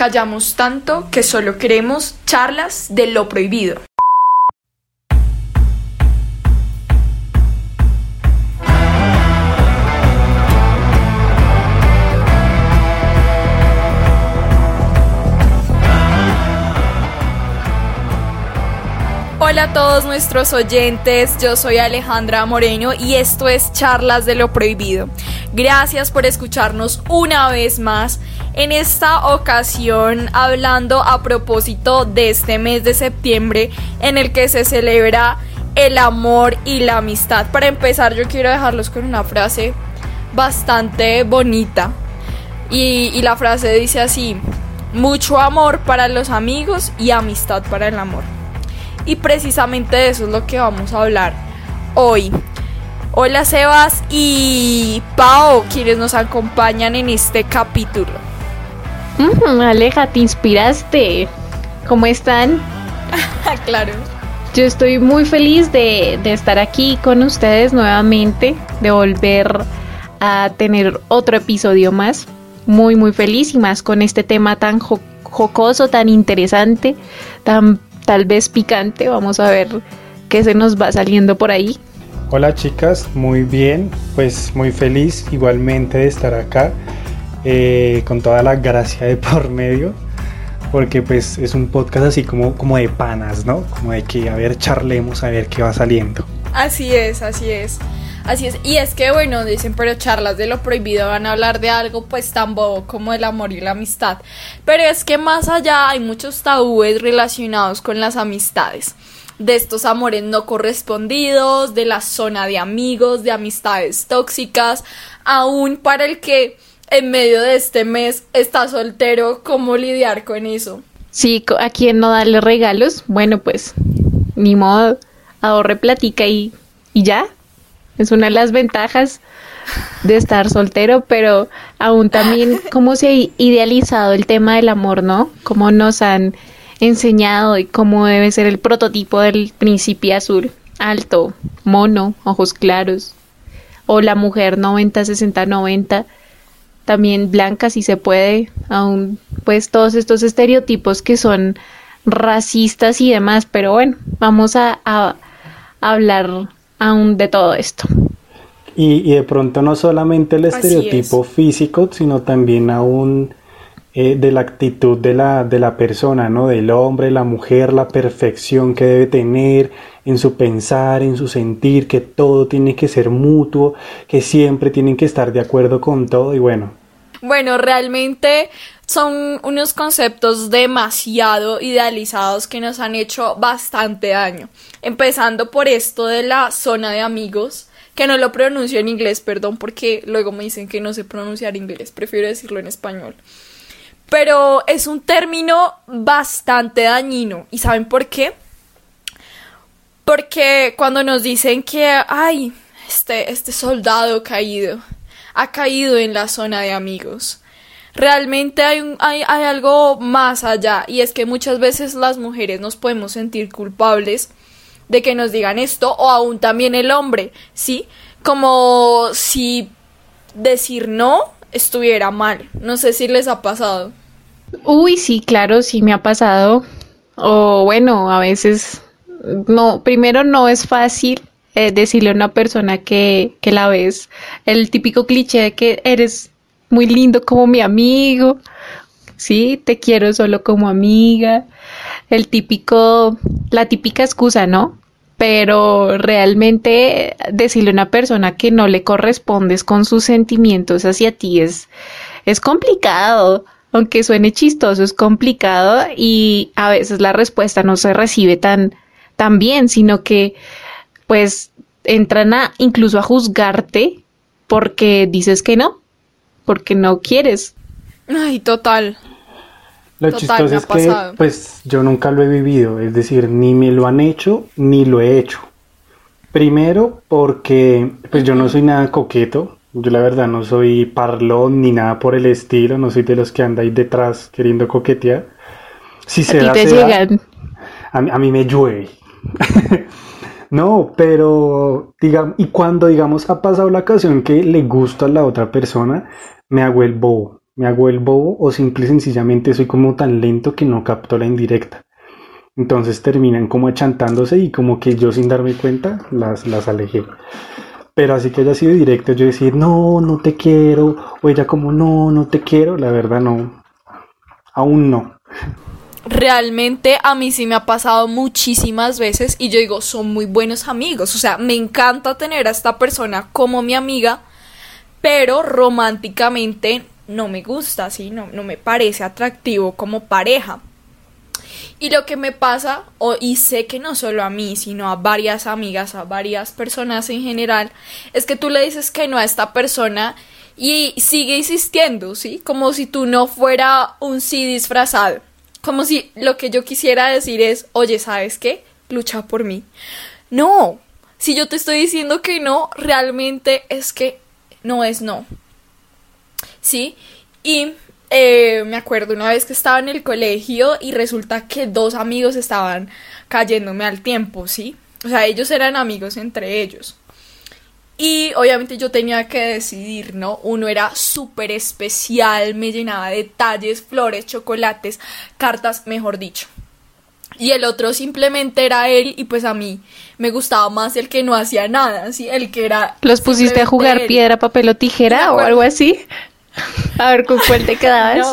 Callamos tanto que solo queremos charlas de lo prohibido. Hola a todos nuestros oyentes, yo soy Alejandra Moreno y esto es Charlas de lo Prohibido. Gracias por escucharnos una vez más, en esta ocasión hablando a propósito de este mes de septiembre en el que se celebra el amor y la amistad. Para empezar yo quiero dejarlos con una frase bastante bonita y, y la frase dice así, mucho amor para los amigos y amistad para el amor. Y precisamente de eso es lo que vamos a hablar hoy. Hola Sebas y Pau, quienes nos acompañan en este capítulo. Aleja, te inspiraste. ¿Cómo están? claro. Yo estoy muy feliz de, de, estar aquí con ustedes nuevamente, de volver a tener otro episodio más. Muy, muy feliz y más con este tema tan jocoso, tan interesante, tan tal vez picante. Vamos a ver qué se nos va saliendo por ahí. Hola chicas, muy bien, pues muy feliz igualmente de estar acá, eh, con toda la gracia de por medio, porque pues es un podcast así como, como de panas, ¿no? Como de que a ver, charlemos, a ver qué va saliendo. Así es, así es. Así es, y es que bueno, dicen, pero charlas de lo prohibido van a hablar de algo pues tan bobo como el amor y la amistad. Pero es que más allá hay muchos tabúes relacionados con las amistades. De estos amores no correspondidos, de la zona de amigos, de amistades tóxicas, aún para el que en medio de este mes está soltero, ¿cómo lidiar con eso? Sí, a quien no darle regalos, bueno pues, ni modo, ahorre platica y, y ya, es una de las ventajas de estar soltero, pero aún también cómo se ha idealizado el tema del amor, ¿no? Cómo nos han enseñado y cómo debe ser el prototipo del príncipe azul, alto, mono, ojos claros, o la mujer 90, 60, 90, también blanca si se puede, aún pues todos estos estereotipos que son racistas y demás, pero bueno, vamos a, a hablar aún de todo esto. Y, de pronto no solamente el estereotipo físico, sino también aún eh, de la actitud de la, de la persona, ¿no? Del hombre, la mujer, la perfección que debe tener en su pensar, en su sentir, que todo tiene que ser mutuo, que siempre tienen que estar de acuerdo con todo y bueno. Bueno, realmente son unos conceptos demasiado idealizados que nos han hecho bastante daño. Empezando por esto de la zona de amigos, que no lo pronuncio en inglés, perdón, porque luego me dicen que no sé pronunciar inglés, prefiero decirlo en español. Pero es un término bastante dañino. ¿Y saben por qué? Porque cuando nos dicen que, ay, este, este soldado caído ha caído en la zona de amigos, realmente hay, hay, hay algo más allá. Y es que muchas veces las mujeres nos podemos sentir culpables de que nos digan esto o aún también el hombre, ¿sí? Como si decir no estuviera mal. No sé si les ha pasado. Uy, sí, claro, sí me ha pasado. O bueno, a veces no, primero no es fácil eh, decirle a una persona que, que la ves el típico cliché de que eres muy lindo como mi amigo, sí, te quiero solo como amiga, el típico, la típica excusa, ¿no? pero realmente decirle a una persona que no le correspondes con sus sentimientos hacia ti es, es complicado. Aunque suene chistoso, es complicado y a veces la respuesta no se recibe tan, tan bien, sino que pues entran a incluso a juzgarte porque dices que no, porque no quieres. Ay, total. Lo chistoso es que pues yo nunca lo he vivido, es decir, ni me lo han hecho ni lo he hecho. Primero porque pues yo no soy nada coqueto, yo la verdad no soy parlón ni nada por el estilo, no soy de los que anda ahí detrás queriendo coquetear. Si se a ti te llegan. a, mí me llueve. no, pero digamos, y cuando digamos ha pasado la ocasión que le gusta a la otra persona, me hago el bobo me hago el bobo o simple y sencillamente soy como tan lento que no capto la indirecta. Entonces terminan como achantándose y como que yo sin darme cuenta las, las alejé. Pero así que haya sido directo, yo decir, no, no te quiero, o ella como, no, no te quiero, la verdad no, aún no. Realmente a mí sí me ha pasado muchísimas veces y yo digo, son muy buenos amigos, o sea, me encanta tener a esta persona como mi amiga, pero románticamente no me gusta, ¿sí? No, no me parece atractivo como pareja. Y lo que me pasa, y sé que no solo a mí, sino a varias amigas, a varias personas en general, es que tú le dices que no a esta persona y sigue insistiendo, ¿sí? Como si tú no fuera un sí disfrazado. Como si lo que yo quisiera decir es, oye, ¿sabes qué? Lucha por mí. No, si yo te estoy diciendo que no, realmente es que no es no. ¿Sí? Y eh, me acuerdo una vez que estaba en el colegio y resulta que dos amigos estaban cayéndome al tiempo, ¿sí? O sea, ellos eran amigos entre ellos. Y obviamente yo tenía que decidir, ¿no? Uno era súper especial, me llenaba de detalles, flores, chocolates, cartas, mejor dicho. Y el otro simplemente era él y pues a mí me gustaba más el que no hacía nada, ¿sí? El que era... ¿Los pusiste a jugar piedra, papel o tijera o algo así? A ver con cuál te quedabas.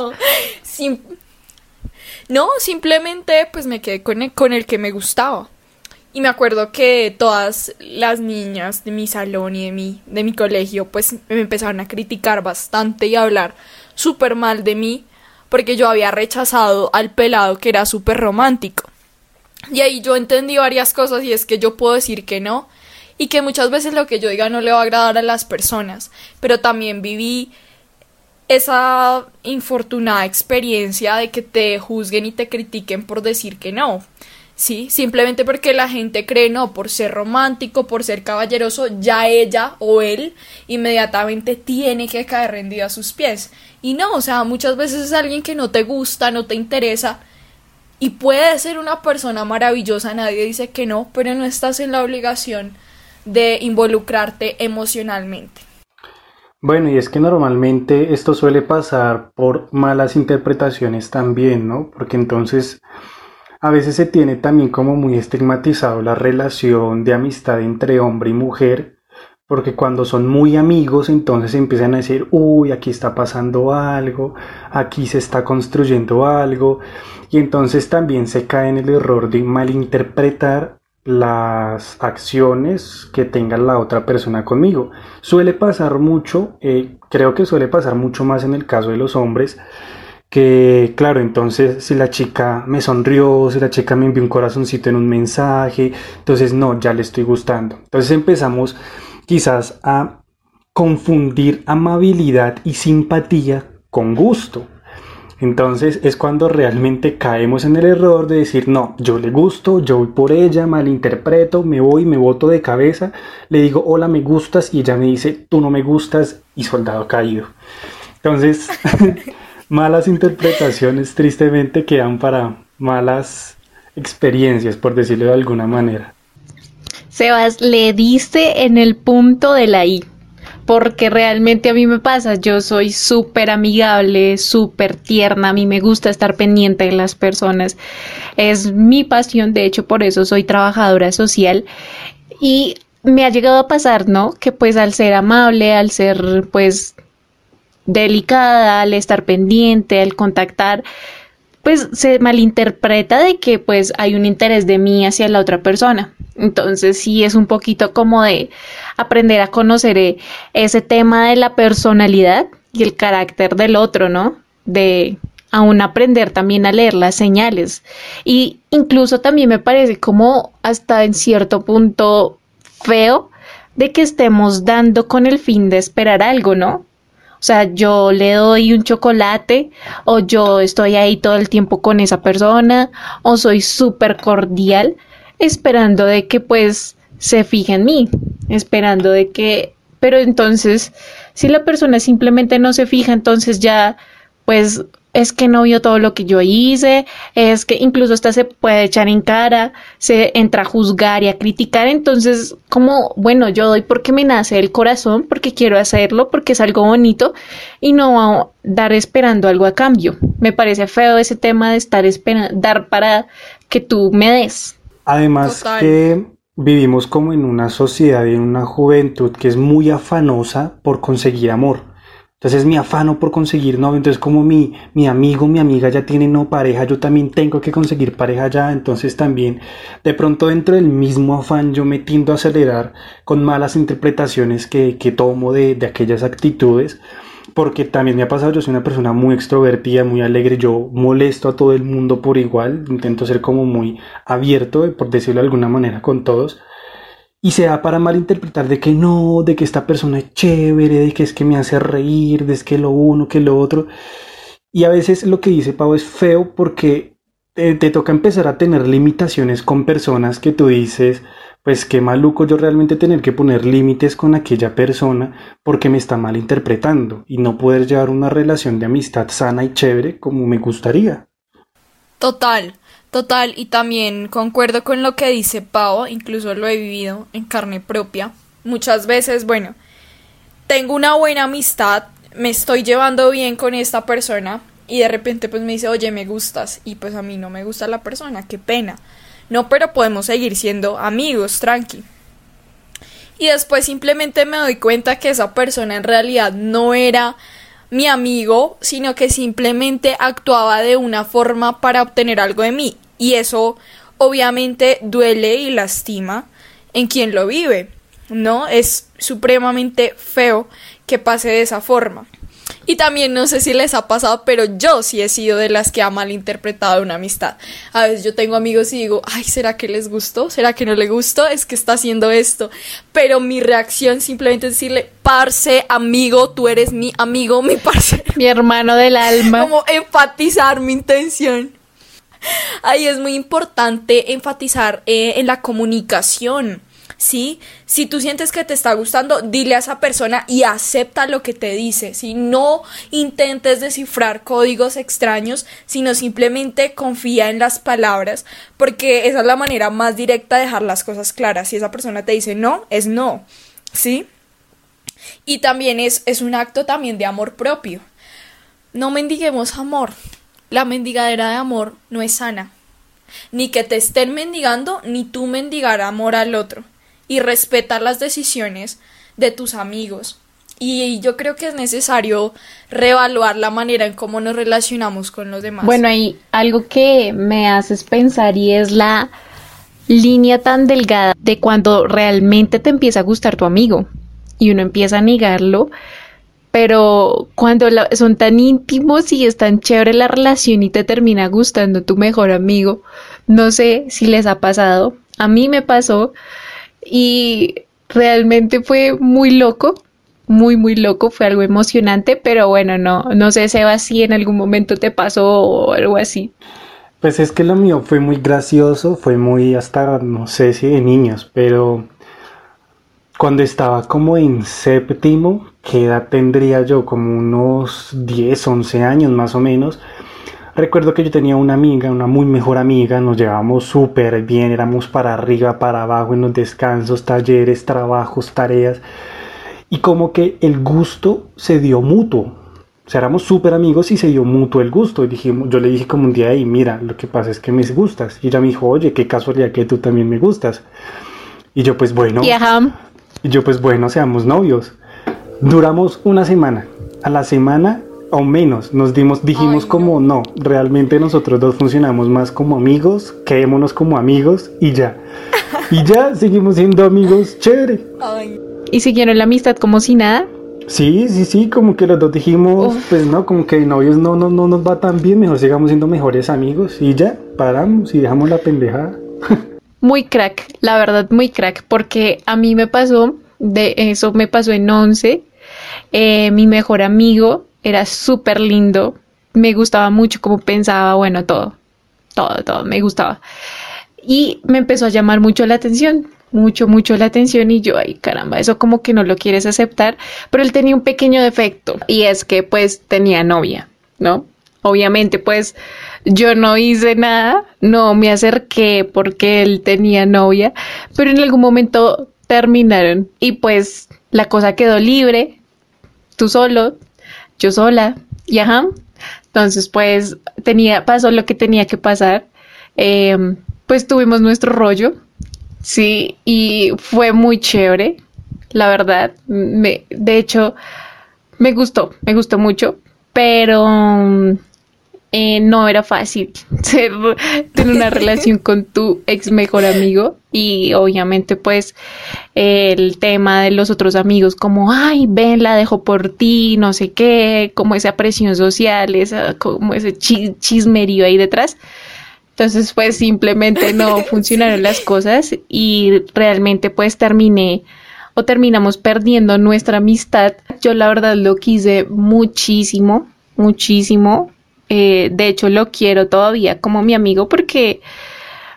No, simplemente pues me quedé con el, con el que me gustaba. Y me acuerdo que todas las niñas de mi salón y de mi, de mi colegio pues me empezaron a criticar bastante y a hablar súper mal de mí porque yo había rechazado al pelado que era súper romántico. Y ahí yo entendí varias cosas y es que yo puedo decir que no y que muchas veces lo que yo diga no le va a agradar a las personas, pero también viví esa infortunada experiencia de que te juzguen y te critiquen por decir que no. Sí, simplemente porque la gente cree no, por ser romántico, por ser caballeroso, ya ella o él inmediatamente tiene que caer rendido a sus pies. Y no, o sea, muchas veces es alguien que no te gusta, no te interesa y puede ser una persona maravillosa, nadie dice que no, pero no estás en la obligación de involucrarte emocionalmente. Bueno, y es que normalmente esto suele pasar por malas interpretaciones también, ¿no? Porque entonces a veces se tiene también como muy estigmatizado la relación de amistad entre hombre y mujer, porque cuando son muy amigos entonces empiezan a decir, uy, aquí está pasando algo, aquí se está construyendo algo, y entonces también se cae en el error de malinterpretar las acciones que tenga la otra persona conmigo. Suele pasar mucho, eh, creo que suele pasar mucho más en el caso de los hombres, que claro, entonces si la chica me sonrió, si la chica me envió un corazoncito en un mensaje, entonces no, ya le estoy gustando. Entonces empezamos quizás a confundir amabilidad y simpatía con gusto. Entonces es cuando realmente caemos en el error de decir, no, yo le gusto, yo voy por ella, malinterpreto, me voy, me boto de cabeza, le digo, hola, me gustas, y ella me dice, tú no me gustas, y soldado caído. Entonces, malas interpretaciones tristemente quedan para malas experiencias, por decirlo de alguna manera. Sebas, le diste en el punto de la I porque realmente a mí me pasa, yo soy súper amigable, súper tierna, a mí me gusta estar pendiente de las personas, es mi pasión, de hecho por eso soy trabajadora social y me ha llegado a pasar, ¿no? Que pues al ser amable, al ser pues delicada, al estar pendiente, al contactar, pues se malinterpreta de que pues hay un interés de mí hacia la otra persona. Entonces sí es un poquito como de, aprender a conocer eh, ese tema de la personalidad y el carácter del otro, ¿no? De aún aprender también a leer las señales. Y incluso también me parece como hasta en cierto punto feo de que estemos dando con el fin de esperar algo, ¿no? O sea, yo le doy un chocolate o yo estoy ahí todo el tiempo con esa persona o soy súper cordial esperando de que pues se fija en mí, esperando de que, pero entonces, si la persona simplemente no se fija, entonces ya, pues es que no vio todo lo que yo hice, es que incluso hasta se puede echar en cara, se entra a juzgar y a criticar, entonces como, bueno, yo doy porque me nace el corazón, porque quiero hacerlo, porque es algo bonito y no dar esperando algo a cambio. Me parece feo ese tema de estar esperando, dar para que tú me des. Además que vivimos como en una sociedad y en una juventud que es muy afanosa por conseguir amor. Entonces mi afano por conseguir novio, entonces como mi, mi amigo, mi amiga ya tiene no pareja, yo también tengo que conseguir pareja ya, entonces también de pronto dentro del mismo afán yo me tiendo a acelerar con malas interpretaciones que, que tomo de, de aquellas actitudes, porque también me ha pasado, yo soy una persona muy extrovertida, muy alegre, yo molesto a todo el mundo por igual, intento ser como muy abierto, por decirlo de alguna manera, con todos y se da para malinterpretar de que no, de que esta persona es chévere, de que es que me hace reír, de que lo uno, que lo otro. Y a veces lo que dice Pau es feo porque te, te, toca empezar a tener limitaciones con personas que tú dices, pues qué maluco yo realmente tener que poner límites con aquella persona porque me está malinterpretando y no poder llevar una relación de amistad sana y chévere como me gustaría. Total. Total, y también concuerdo con lo que dice Pau, incluso lo he vivido en carne propia. Muchas veces, bueno, tengo una buena amistad, me estoy llevando bien con esta persona y de repente pues me dice, oye, me gustas y pues a mí no me gusta la persona, qué pena. No, pero podemos seguir siendo amigos, tranqui. Y después simplemente me doy cuenta que esa persona en realidad no era mi amigo, sino que simplemente actuaba de una forma para obtener algo de mí. Y eso obviamente duele y lastima en quien lo vive, ¿no? Es supremamente feo que pase de esa forma. Y también no sé si les ha pasado, pero yo sí he sido de las que ha malinterpretado una amistad. A veces yo tengo amigos y digo, ay, ¿será que les gustó? ¿Será que no le gustó? Es que está haciendo esto. Pero mi reacción simplemente es decirle, parce, amigo, tú eres mi amigo, mi parce. Mi hermano del alma. Como enfatizar mi intención. Ahí es muy importante enfatizar eh, en la comunicación ¿sí? Si tú sientes que te está gustando, dile a esa persona y acepta lo que te dice, si No intentes descifrar códigos extraños, sino simplemente confía en las palabras, porque esa es la manera más directa de dejar las cosas claras. Si esa persona te dice no, es no, ¿sí? Y también es, es un acto también de amor propio. No mendiguemos amor. La mendigadera de amor no es sana. Ni que te estén mendigando, ni tú mendigar amor al otro y respetar las decisiones de tus amigos. Y yo creo que es necesario reevaluar la manera en cómo nos relacionamos con los demás. Bueno, hay algo que me haces pensar y es la línea tan delgada de cuando realmente te empieza a gustar tu amigo y uno empieza a negarlo, pero cuando son tan íntimos y es tan chévere la relación y te termina gustando tu mejor amigo, no sé si les ha pasado, a mí me pasó y realmente fue muy loco, muy, muy loco, fue algo emocionante, pero bueno, no, no sé, Seba, si en algún momento te pasó o algo así. Pues es que lo mío fue muy gracioso, fue muy hasta, no sé si de niños, pero cuando estaba como en séptimo, ¿qué edad tendría yo? Como unos 10, 11 años más o menos Recuerdo que yo tenía una amiga, una muy mejor amiga, nos llevábamos súper bien, éramos para arriba, para abajo en los descansos, talleres, trabajos, tareas. Y como que el gusto se dio mutuo. O sea, éramos súper amigos y se dio mutuo el gusto. Y dijimos, yo le dije como un día, y mira, lo que pasa es que me gustas. Y ella me dijo, oye, qué casualidad que tú también me gustas. Y yo pues bueno. Y yo pues bueno, seamos novios. Duramos una semana. A la semana o menos, nos dimos, dijimos como no. realmente nosotros dos funcionamos más como amigos, quedémonos como amigos y ya. Y ya seguimos siendo amigos, chévere. ¿Y siguieron la amistad como si nada? Sí, sí, sí, como que los dos dijimos, pues no, como que novios no, no, no nos va tan bien, mejor sigamos siendo mejores amigos y ya, paramos y dejamos la pendejada. muy crack, la verdad, muy crack, porque a mí me pasó, de eso me pasó en 11, eh, mi mejor amigo era súper lindo, me gustaba mucho cómo pensaba, bueno, todo, todo, todo, me gustaba. Y me empezó a llamar mucho la atención, mucho, mucho la atención y yo, ay caramba, eso como que no lo quieres aceptar, pero él tenía un pequeño defecto y es que pues tenía novia, ¿no? obviamente pues yo no hice nada, no me acerqué porque él tenía novia, pero en algún momento terminaron y pues la cosa quedó libre, tú solo, yo sola, y ajá. Entonces pues tenía, pasó lo que tenía que pasar, em, pues tuvimos nuestro rollo, sí, y fue muy chévere, la verdad, me, de hecho me gustó, me gustó mucho, pero eh, no era fácil ser, tener una relación con tu ex mejor amigo y obviamente pues el tema de los otros amigos como ay ven la dejo por ti no sé qué como esa presión social esa como ese chismerío ahí detrás. Entonces pues simplemente no funcionaron las cosas y realmente pues terminé o terminamos perdiendo nuestra amistad. Yo la verdad lo quise muchísimo muchísimo eh, de hecho, lo quiero todavía como mi amigo porque,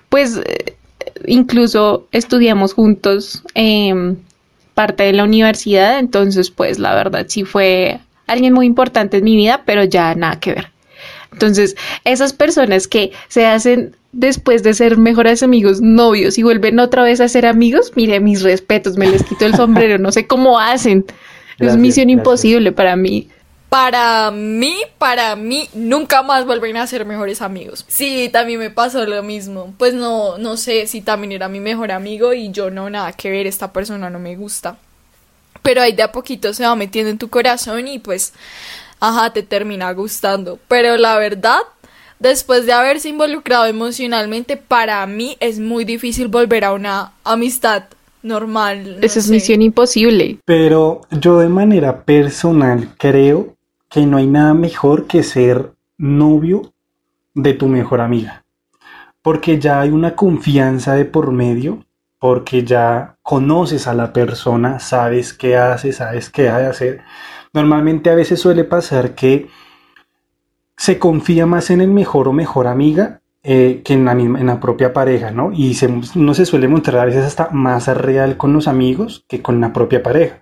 pues, eh, incluso estudiamos juntos eh, parte de la universidad. Entonces, pues, la verdad sí fue alguien muy importante en mi vida, pero ya nada que ver. Entonces, esas personas que se hacen después de ser mejores amigos, novios y vuelven otra vez a ser amigos, mire, mis respetos, me les quito el sombrero, no sé cómo hacen. es misión imposible para mí para mí, para mí, nunca más vuelven a ser mejores amigos. Sí, también me pasó lo mismo. Pues no, no sé si también era mi mejor amigo y yo no, nada que ver, esta persona no me gusta. Pero ahí de a poquito se va metiendo en tu corazón y pues, ajá, te termina gustando. Pero la verdad, después de haberse involucrado emocionalmente, para mí es muy difícil volver a una amistad normal. Esa es misión imposible. Pero yo de manera personal creo que no hay nada mejor que ser novio de tu mejor amiga. Porque ya hay una confianza de por medio, porque ya conoces a la persona, sabes qué hace, sabes qué ha de hacer. Normalmente a veces suele pasar que se confía más en el mejor o mejor amiga eh, que en la, en la, propia pareja, ¿no? Y se, uno se suele mostrar a veces hasta más real con los amigos que con la propia pareja.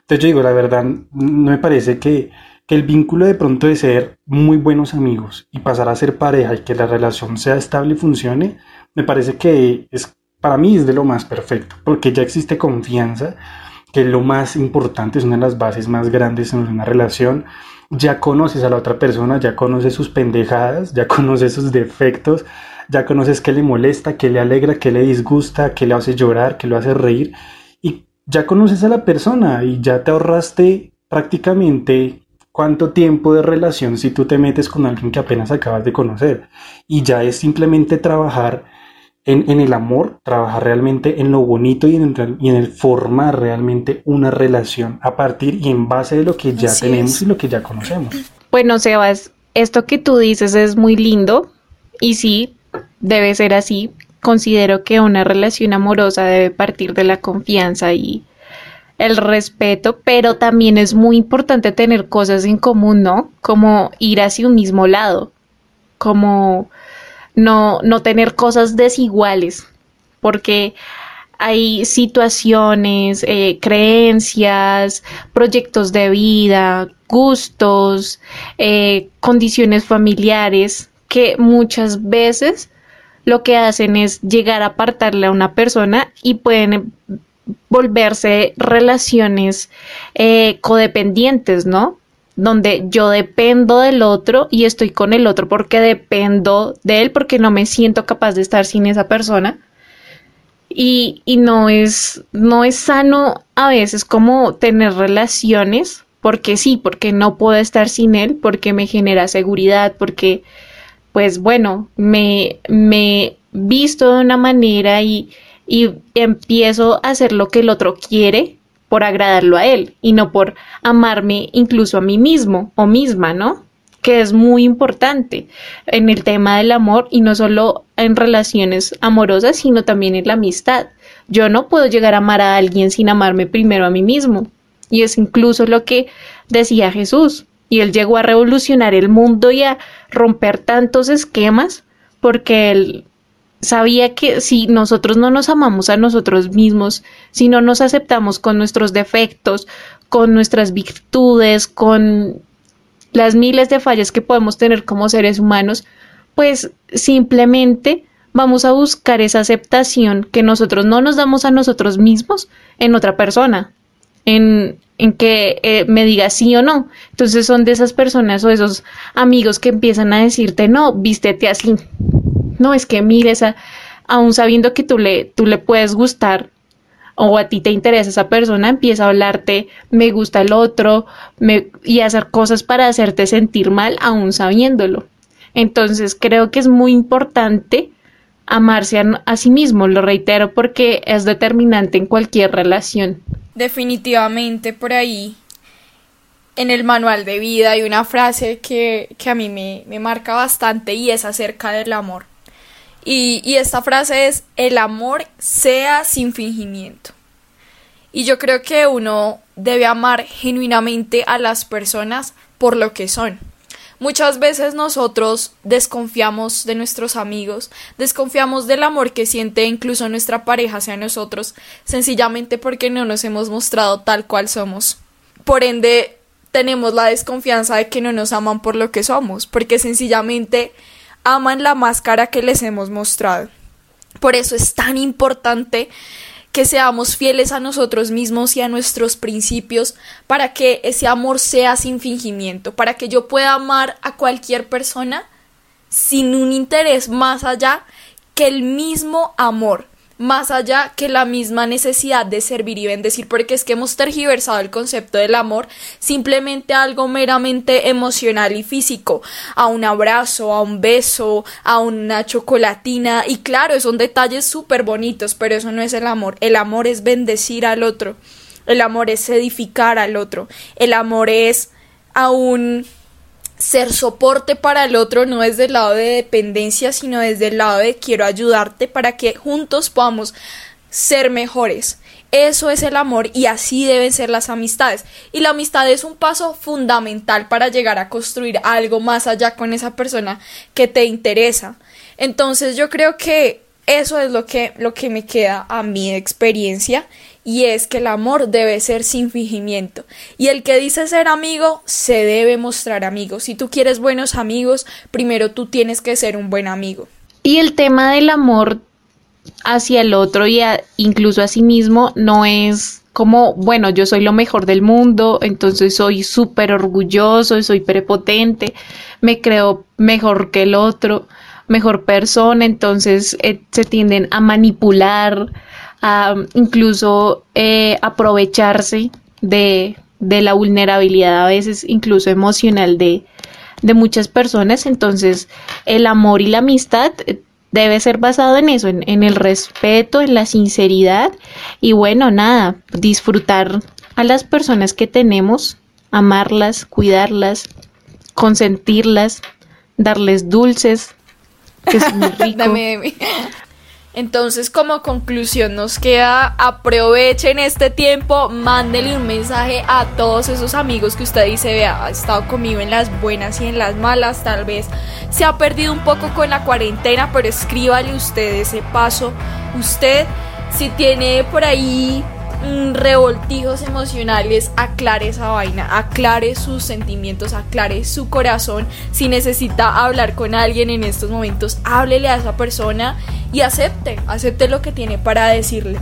Entonces yo digo, la verdad, no me parece que que el vínculo de pronto de ser muy buenos amigos y pasar a ser pareja y que la relación sea estable y funcione, me parece que es para mí es de lo más perfecto, porque ya existe confianza, que es lo más importante, es una de las bases más grandes en una relación. Ya conoces a la otra persona, ya conoces sus pendejadas, ya conoces sus defectos, ya conoces qué le molesta, qué le alegra, qué le disgusta, qué le hace llorar, qué lo hace reír. Y ya conoces a la persona y ya te ahorraste prácticamente cuánto tiempo de relación si tú te metes con alguien que apenas acabas de conocer. Y ya es simplemente trabajar en, el amor, trabajar realmente en lo bonito y en, el, y en el formar realmente una relación a partir y en base de lo que ya tenemos y lo que ya conocemos. Bueno, Sebas, esto que tú dices es muy lindo y sí, debe ser así. Considero que una relación amorosa debe partir de la confianza y el respeto, pero también es muy importante tener cosas en común, ¿no? Como ir hacia un mismo lado, como no, no tener cosas desiguales, porque hay situaciones, eh, creencias, proyectos de vida, gustos, eh, condiciones familiares que muchas veces lo que hacen es llegar a apartarle a una persona y pueden volverse relaciones eh, codependientes, ¿no? Donde yo dependo del otro y estoy con el otro porque dependo de él, porque no me siento capaz de estar sin esa persona. Y, y no es, no es sano a veces como tener relaciones, porque sí, porque no puedo estar sin él, porque me genera seguridad, porque, pues bueno, me, me visto de una manera y, y empiezo a hacer lo que el otro quiere por agradarlo a él y no por amarme incluso a mí mismo o misma, ¿no? Que es muy importante en el tema del amor y no solo en relaciones amorosas, sino también en la amistad. Yo no puedo llegar a amar a alguien sin amarme primero a mí mismo. Y es incluso lo que decía Jesús. Y él llegó a revolucionar el mundo y a romper tantos esquemas porque él sabía que si nosotros no nos amamos a nosotros mismos, si no nos aceptamos con nuestros defectos, con nuestras virtudes, con las miles de fallas que podemos tener como seres humanos, pues simplemente vamos a buscar esa aceptación que nosotros no nos damos a nosotros mismos en otra persona, en, en que eh, me diga sí o no. Entonces son de esas personas o esos amigos que empiezan a decirte, no, vístete así. No, es que mires, a, aún sabiendo que tú le, tú le puedes gustar o a ti te interesa esa persona, empieza a hablarte, me gusta el otro, y hacer cosas para hacerte sentir mal, aún sabiéndolo. Entonces creo que es muy importante amarse a, sí mismo, lo reitero porque es determinante en cualquier relación. Definitivamente por ahí en el manual de vida hay una frase que, a mí me, me, marca bastante y es acerca del amor. Y, esta frase es el amor sea sin fingimiento. Y yo creo que uno debe amar genuinamente a las personas por lo que son Muchas veces nosotros desconfiamos de nuestros amigos, desconfiamos del amor que siente incluso nuestra pareja hacia nosotros, sencillamente porque no nos hemos mostrado tal cual somos. Por ende, tenemos la desconfianza de que no nos aman por lo que somos, porque sencillamente aman la máscara que les hemos mostrado. Por eso es tan importante que seamos fieles a nosotros mismos y a nuestros principios para que ese amor sea sin fingimiento, para que yo pueda amar a cualquier persona sin un interés más allá que el mismo amor más allá que la misma necesidad de servir y bendecir, porque es que hemos tergiversado el concepto del amor simplemente algo meramente emocional y físico, a un abrazo, a un beso, a una chocolatina, y claro, son detalles súper bonitos, pero eso no es el amor, el amor es bendecir al otro, el amor es edificar al otro, el amor es aún ser soporte para el otro no es del lado de dependencia, sino desde el lado de quiero ayudarte para que juntos podamos ser mejores. Eso es el amor y así deben ser las amistades. Y la amistad es un paso fundamental para llegar a construir algo más allá con esa persona que te interesa. Entonces yo creo que eso es lo que, lo que me queda a mi experiencia y es que el amor debe ser sin fingimiento. Y el que dice ser amigo se debe mostrar amigo. Si tú quieres buenos amigos, primero tú tienes que ser un buen amigo. Y el tema del amor hacia el otro y incluso a sí mismo no es como, bueno, yo soy lo mejor del mundo, entonces soy súper orgulloso, soy prepotente, me creo mejor que el otro, mejor persona, entonces eh, se tienden a manipular, a incluso eh, aprovecharse de, la vulnerabilidad a veces incluso emocional de, muchas personas. Entonces el amor y la amistad eh, debe ser basado en eso, en, en, el respeto, en la sinceridad y bueno, nada, disfrutar a las personas que tenemos, amarlas, cuidarlas, consentirlas, darles dulces, que es muy rico. Entonces, como conclusión, nos queda aprovechen este tiempo, mándenle un mensaje a todos esos amigos que usted dice, vea, ha estado conmigo en las buenas y en las malas, tal vez se ha perdido un poco con la cuarentena, pero escríbale usted ese paso. Usted, si tiene por ahí revoltijos emocionales, aclare esa vaina, aclare sus sentimientos, aclare su corazón. Si necesita hablar con alguien en estos momentos, háblele a esa persona y acepte, acepte lo que tiene para decirle.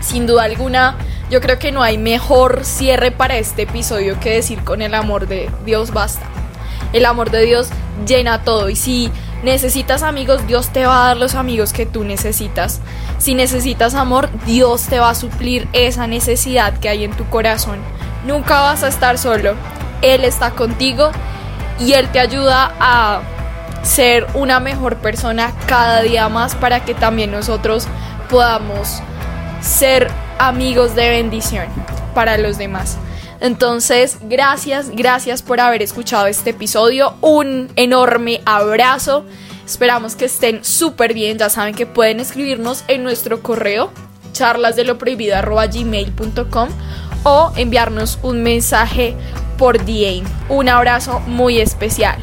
Sin duda alguna, yo creo que no hay mejor cierre para este episodio que decir con el amor de Dios basta. El amor de Dios llena todo y si necesitas amigos, Dios te va a dar los amigos que tú necesitas. Si necesitas amor, Dios te va a suplir esa necesidad que hay en tu corazón. Nunca vas a estar solo. Él está contigo y Él te ayuda a ser una mejor persona cada día más para que también nosotros podamos ser amigos de bendición para los demás. Entonces, gracias, gracias por haber escuchado este episodio. Un enorme abrazo. Esperamos que estén súper bien. Ya saben que pueden escribirnos en nuestro correo charlasdeloprohibido.gmail.com o enviarnos un mensaje por DM. Un abrazo muy especial.